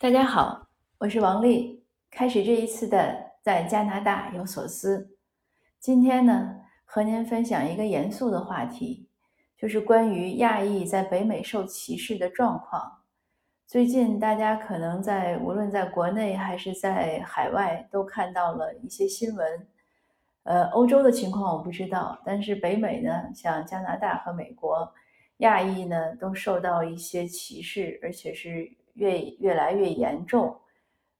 大家好，我是王丽。开始这一次的在加拿大有所思。今天呢，和您分享一个严肃的话题，就是关于亚裔在北美受歧视的状况。最近大家可能在无论在国内还是在海外都看到了一些新闻。呃，欧洲的情况我不知道，但是北美呢，像加拿大和美国，亚裔呢都受到一些歧视，而且是。越越来越严重，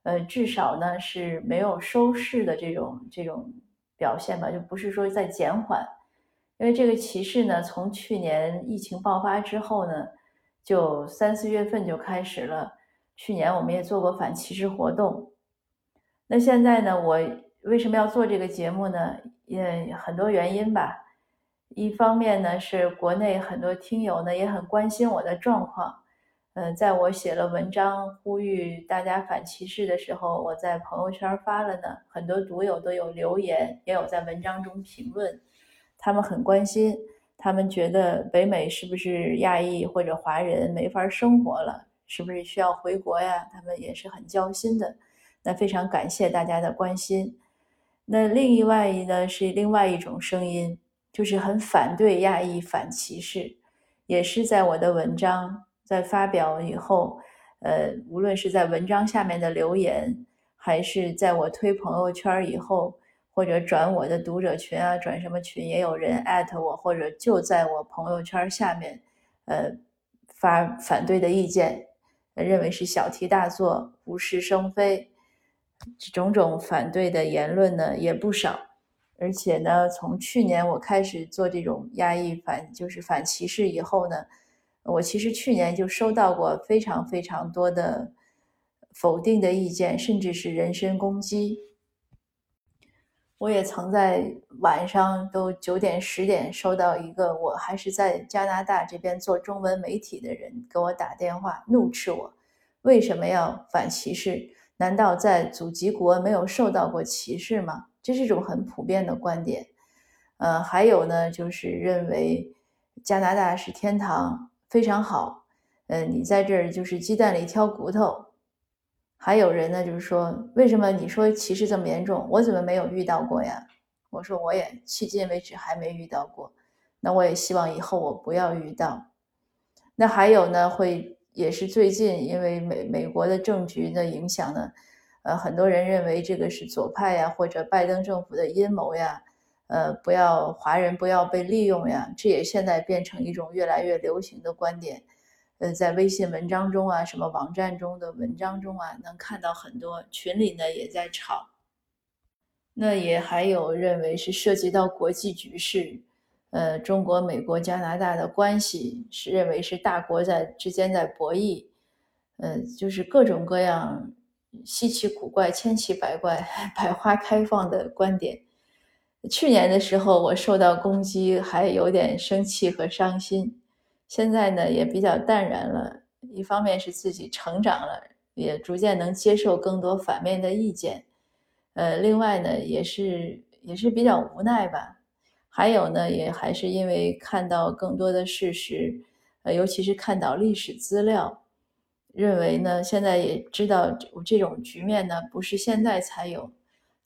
呃，至少呢是没有收视的这种这种表现吧，就不是说在减缓，因为这个歧视呢，从去年疫情爆发之后呢，就三四月份就开始了。去年我们也做过反歧视活动，那现在呢，我为什么要做这个节目呢？也很多原因吧。一方面呢，是国内很多听友呢也很关心我的状况。嗯，在我写了文章呼吁大家反歧视的时候，我在朋友圈发了呢，很多读友都有留言，也有在文章中评论，他们很关心，他们觉得北美是不是亚裔或者华人没法生活了，是不是需要回国呀？他们也是很焦心的。那非常感谢大家的关心。那另外一呢是另外一种声音，就是很反对亚裔反歧视，也是在我的文章。在发表以后，呃，无论是在文章下面的留言，还是在我推朋友圈以后，或者转我的读者群啊，转什么群，也有人艾特我，或者就在我朋友圈下面，呃，发反对的意见，认为是小题大做、无事生非，种种反对的言论呢也不少。而且呢，从去年我开始做这种压抑反，就是反歧视以后呢。我其实去年就收到过非常非常多的否定的意见，甚至是人身攻击。我也曾在晚上都九点十点收到一个我还是在加拿大这边做中文媒体的人给我打电话，怒斥我为什么要反歧视？难道在祖籍国没有受到过歧视吗？这是一种很普遍的观点。呃，还有呢，就是认为加拿大是天堂。非常好，嗯，你在这儿就是鸡蛋里挑骨头。还有人呢，就是说，为什么你说歧视这么严重，我怎么没有遇到过呀？我说我也迄今为止还没遇到过，那我也希望以后我不要遇到。那还有呢，会也是最近因为美美国的政局的影响呢，呃，很多人认为这个是左派呀，或者拜登政府的阴谋呀。呃，不要华人不要被利用呀，这也现在变成一种越来越流行的观点。呃，在微信文章中啊，什么网站中的文章中啊，能看到很多群里呢也在吵。那也还有认为是涉及到国际局势，呃，中国、美国、加拿大的关系是认为是大国在之间在博弈，呃，就是各种各样稀奇古怪、千奇百怪、百花开放的观点。去年的时候，我受到攻击，还有点生气和伤心。现在呢，也比较淡然了。一方面是自己成长了，也逐渐能接受更多反面的意见。呃，另外呢，也是也是比较无奈吧。还有呢，也还是因为看到更多的事实，呃，尤其是看到历史资料，认为呢，现在也知道这种局面呢，不是现在才有。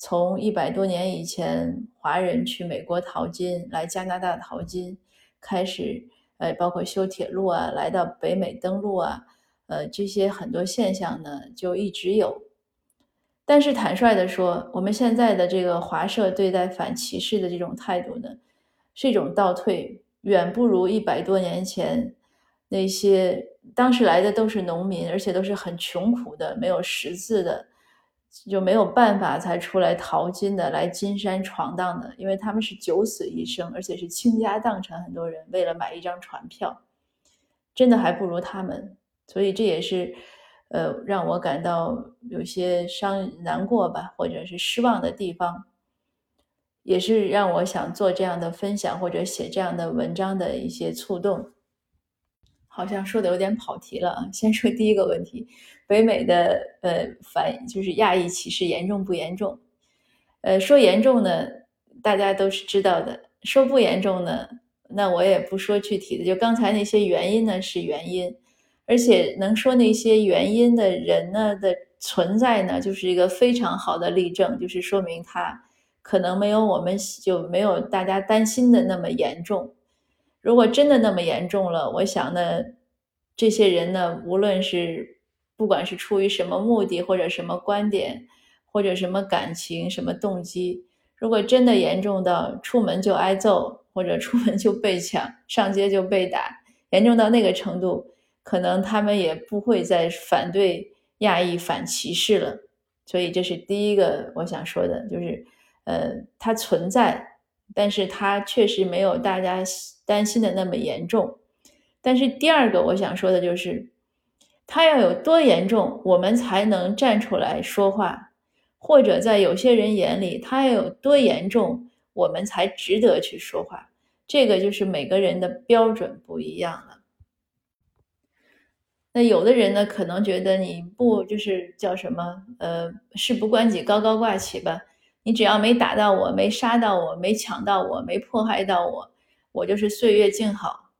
从一百多年以前，华人去美国淘金，来加拿大淘金，开始，呃，包括修铁路啊，来到北美登陆啊，呃，这些很多现象呢，就一直有。但是坦率的说，我们现在的这个华社对待反歧视的这种态度呢，是一种倒退，远不如一百多年前那些当时来的都是农民，而且都是很穷苦的，没有识字的。就没有办法才出来淘金的，来金山闯荡的，因为他们是九死一生，而且是倾家荡产，很多人为了买一张船票，真的还不如他们，所以这也是，呃，让我感到有些伤难过吧，或者是失望的地方，也是让我想做这样的分享或者写这样的文章的一些触动。好像说的有点跑题了啊！先说第一个问题，北美的呃反就是亚裔歧视严重不严重？呃，说严重呢，大家都是知道的；说不严重呢，那我也不说具体的。就刚才那些原因呢是原因，而且能说那些原因的人呢的存在呢，就是一个非常好的例证，就是说明他可能没有我们就没有大家担心的那么严重。如果真的那么严重了，我想呢，这些人呢，无论是不管是出于什么目的或者什么观点或者什么感情什么动机，如果真的严重到出门就挨揍或者出门就被抢上街就被打，严重到那个程度。可能他们也不会再反对亚裔反歧视了，所以这是第一个我想说的，就是，呃，它存在，但是它确实没有大家担心的那么严重。但是第二个我想说的就是，它要有多严重，我们才能站出来说话，或者在有些人眼里，它要有多严重，我们才值得去说话。这个就是每个人的标准不一样了。那有的人呢，可能觉得你不就是叫什么？呃，事不关己，高高挂起吧。你只要没打到我，没杀到我，没抢到我，没迫害到我，我就是岁月静好。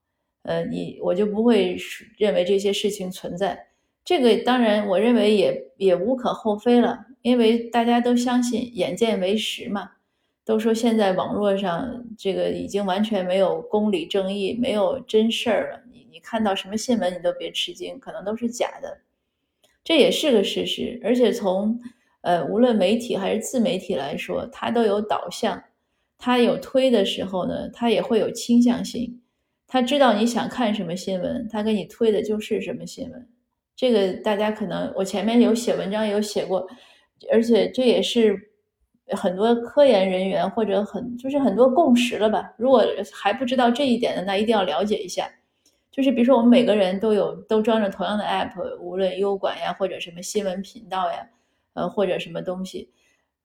呃，你我就不会认为这些事情存在。这个当然，我认为也也无可厚非了，因为大家都相信眼见为实嘛。都说现在网络上这个已经完全没有公理正义，没有真事儿了。你看到什么新闻，你都别吃惊，可能都是假的，这也是个事实。而且从呃，无论媒体还是自媒体来说，它都有导向，它有推的时候呢，它也会有倾向性。他知道你想看什么新闻，他给你推的就是什么新闻。这个大家可能我前面有写文章有写过，而且这也是很多科研人员或者很就是很多共识了吧。如果还不知道这一点的，那一定要了解一下。就是比如说，我们每个人都有都装着同样的 app，无论优管呀，或者什么新闻频道呀，呃，或者什么东西，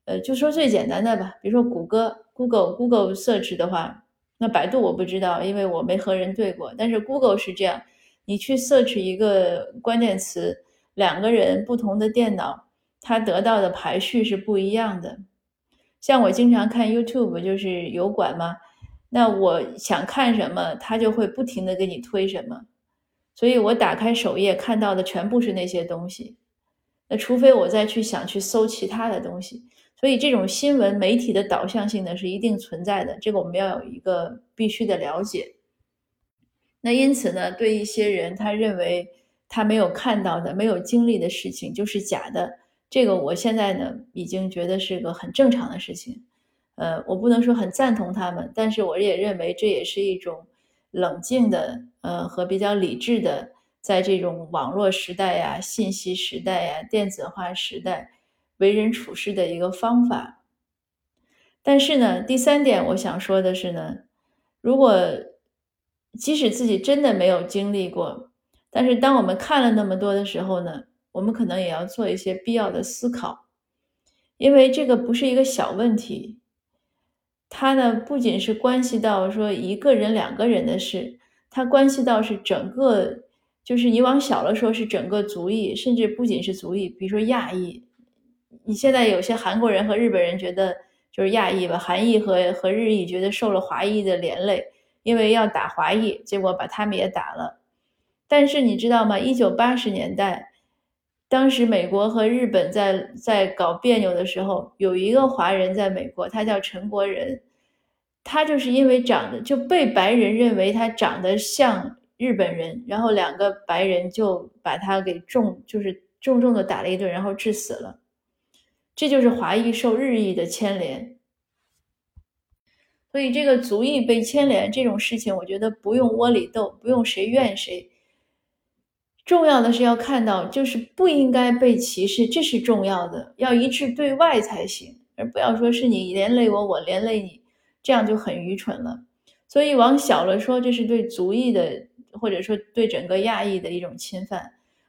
呃，就说最简单的吧。比如说谷歌，Google Google Search 的话，那百度我不知道，因为我没和人对过。但是 Google 是这样，你去 search 一个关键词，两个人不同的电脑，它得到的排序是不一样的。像我经常看 YouTube，就是油管嘛。那我想看什么，他就会不停的给你推什么，所以我打开首页看到的全部是那些东西。那除非我再去想去搜其他的东西，所以这种新闻媒体的导向性呢是一定存在的，这个我们要有一个必须的了解。那因此呢，对一些人他认为他没有看到的、没有经历的事情就是假的，这个我现在呢已经觉得是个很正常的事情。呃，我不能说很赞同他们，但是我也认为这也是一种冷静的，呃，和比较理智的，在这种网络时代呀、信息时代呀、电子化时代为人处事的一个方法。但是呢，第三点我想说的是呢，如果即使自己真的没有经历过，但是当我们看了那么多的时候呢，我们可能也要做一些必要的思考，因为这个不是一个小问题。它呢，不仅是关系到说一个人、两个人的事，它关系到是整个，就是你往小了说是整个族裔，甚至不仅是族裔，比如说亚裔。你现在有些韩国人和日本人觉得就是亚裔吧，韩裔和和日裔觉得受了华裔的连累，因为要打华裔，结果把他们也打了。但是你知道吗？一九八十年代。当时美国和日本在在搞别扭的时候，有一个华人在美国，他叫陈国仁，他就是因为长得就被白人认为他长得像日本人，然后两个白人就把他给重就是重重的打了一顿，然后致死了。这就是华裔受日裔的牵连，所以这个族裔被牵连这种事情，我觉得不用窝里斗，不用谁怨谁。重要的是要看到，就是不应该被歧视，这是重要的，要一致对外才行，而不要说是你连累我，我连累你，这样就很愚蠢了。所以往小了说，这是对族裔的，或者说对整个亚裔的一种侵犯；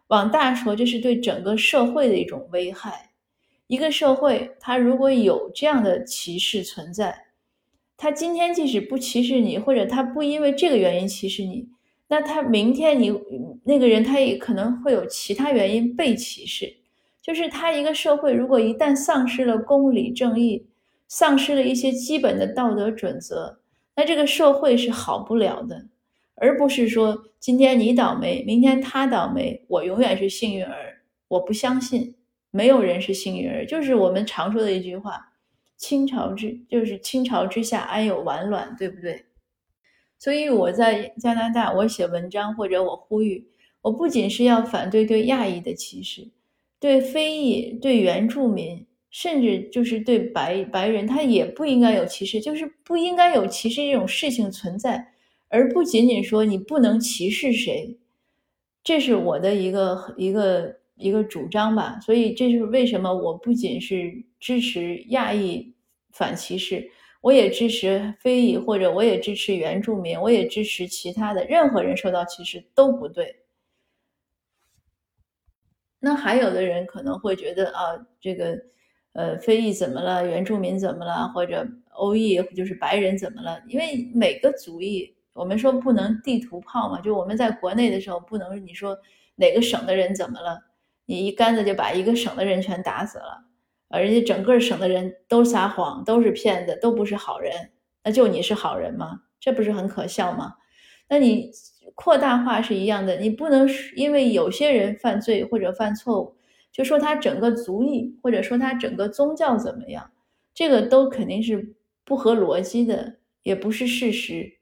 往大说，这是对整个社会的一种危害。一个社会，它如果有这样的歧视存在，他今天即使不歧视你，或者他不因为这个原因歧视你。那他明天你那个人他也可能会有其他原因被歧视，就是他一个社会如果一旦丧失了公理正义，丧失了一些基本的道德准则，那这个社会是好不了的。而不是说今天你倒霉，明天他倒霉，我永远是幸运儿。我不相信，没有人是幸运儿，就是我们常说的一句话：“清朝之就是清朝之下安有完卵”，对不对？所以我在加拿大，我写文章或者我呼吁，我不仅是要反对对亚裔的歧视，对非裔、对原住民，甚至就是对白白人，他也不应该有歧视，就是不应该有歧视这种事情存在，而不仅仅说你不能歧视谁，这是我的一个一个。一个主张吧，所以这是为什么我不仅是支持亚裔反歧视，我也支持非裔，或者我也支持原住民，我也支持其他的任何人受到歧视都不对。那还有的人可能会觉得啊，这个呃非裔怎么了，原住民怎么了，或者欧裔就是白人怎么了？因为每个族裔，我们说不能地图炮嘛，就我们在国内的时候不能你说哪个省的人怎么了。你一竿子就把一个省的人全打死了，而且整个省的人都撒谎，都是骗子，都不是好人，那就你是好人吗？这不是很可笑吗？那你扩大化是一样的，你不能因为有些人犯罪或者犯错误，就说他整个族裔或者说他整个宗教怎么样，这个都肯定是不合逻辑的，也不是事实。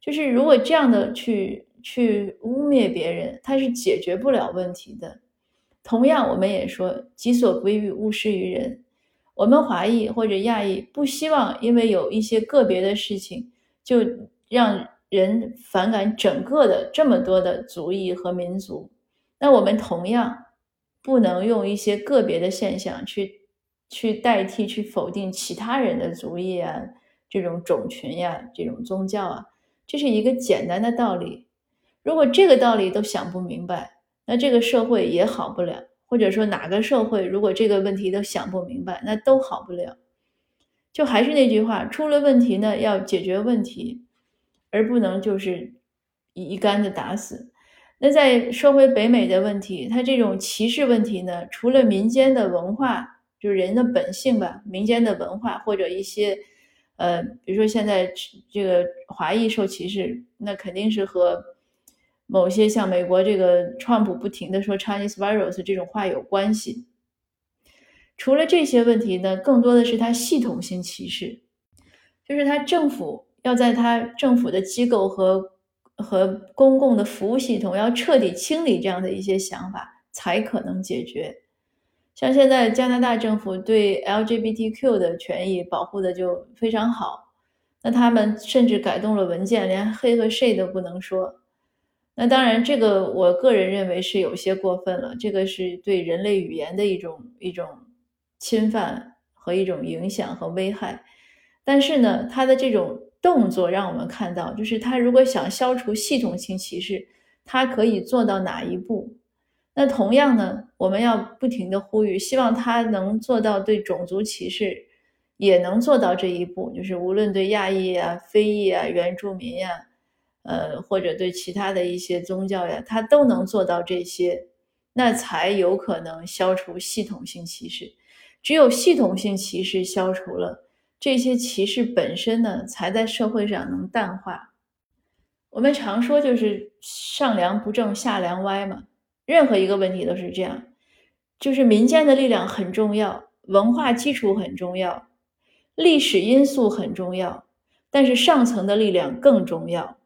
就是如果这样的去去污蔑别人，他是解决不了问题的。同样，我们也说“己所不欲，勿施于人”。我们华裔或者亚裔不希望因为有一些个别的事情，就让人反感整个的这么多的族裔和民族。那我们同样不能用一些个别的现象去去代替、去否定其他人的族裔啊、这种种群呀、这种宗教啊。这是一个简单的道理。如果这个道理都想不明白，那这个社会也好不了，或者说哪个社会如果这个问题都想不明白，那都好不了。就还是那句话，出了问题呢要解决问题，而不能就是一竿子打死。那在说回北美的问题，它这种歧视问题呢，除了民间的文化，就是人的本性吧，民间的文化或者一些，呃，比如说现在这个华裔受歧视，那肯定是和。某些像美国这个川普不停的说 Chinese virus 这种话有关系。除了这些问题呢，更多的是他系统性歧视，就是他政府要在他政府的机构和和公共的服务系统要彻底清理这样的一些想法，才可能解决。像现在加拿大政府对 LGBTQ 的权益保护的就非常好，那他们甚至改动了文件，连黑和 she 都不能说。那当然，这个我个人认为是有些过分了。这个是对人类语言的一种一种侵犯和一种影响和危害。但是呢，他的这种动作让我们看到，就是他如果想消除系统性歧视，他可以做到哪一步？那同样呢，我们要不停的呼吁，希望他能做到对种族歧视也能做到这一步，就是无论对亚裔啊、非裔啊、原住民呀。呃，或者对其他的一些宗教呀，他都能做到这些，那才有可能消除系统性歧视。只有系统性歧视消除了，这些歧视本身呢，才在社会上能淡化。我们常说就是上梁不正下梁歪嘛，任何一个问题都是这样，就是民间的力量很重要，文化基础很重要，历史因素很重要，但是上层的力量更重要。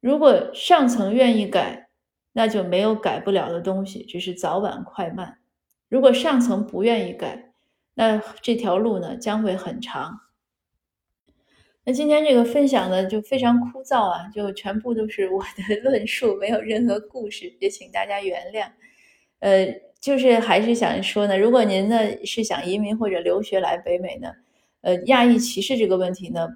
如果上层愿意改，那就没有改不了的东西，只是早晚快慢。如果上层不愿意改，那这条路呢将会很长。那今天这个分享呢就非常枯燥啊，就全部都是我的 论述，没有任何故事，也请大家原谅。呃，就是还是想说呢，如果您呢是想移民或者留学来北美呢，呃，亚裔歧视这个问题呢，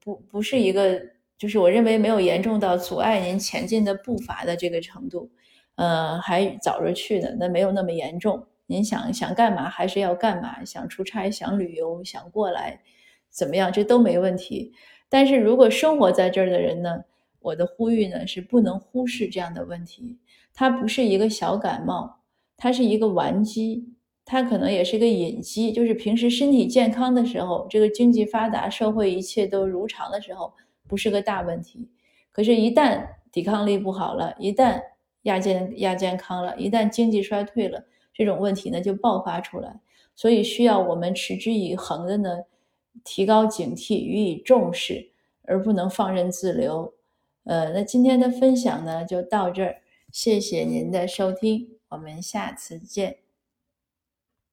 不不是一个。就是我认为没有严重到阻碍您前进的步伐的这个程度，呃，还早着去呢，那没有那么严重。您想想干嘛还是要干嘛，想出差、想旅游、想过来，怎么样，这都没问题。但是如果生活在这儿的人呢，我的呼吁呢是不能忽视这样的问题。它不是一个小感冒，它是一个顽疾，它可能也是个隐疾。就是平时身体健康的时候，这个经济发达、社会一切都如常的时候。不是个大问题，可是，一旦抵抗力不好了，一旦亚健亚健康了，一旦经济衰退了，这种问题呢就爆发出来。所以需要我们持之以恒的呢，提高警惕，予以重视，而不能放任自流。呃，那今天的分享呢就到这儿，谢谢您的收听，我们下次见。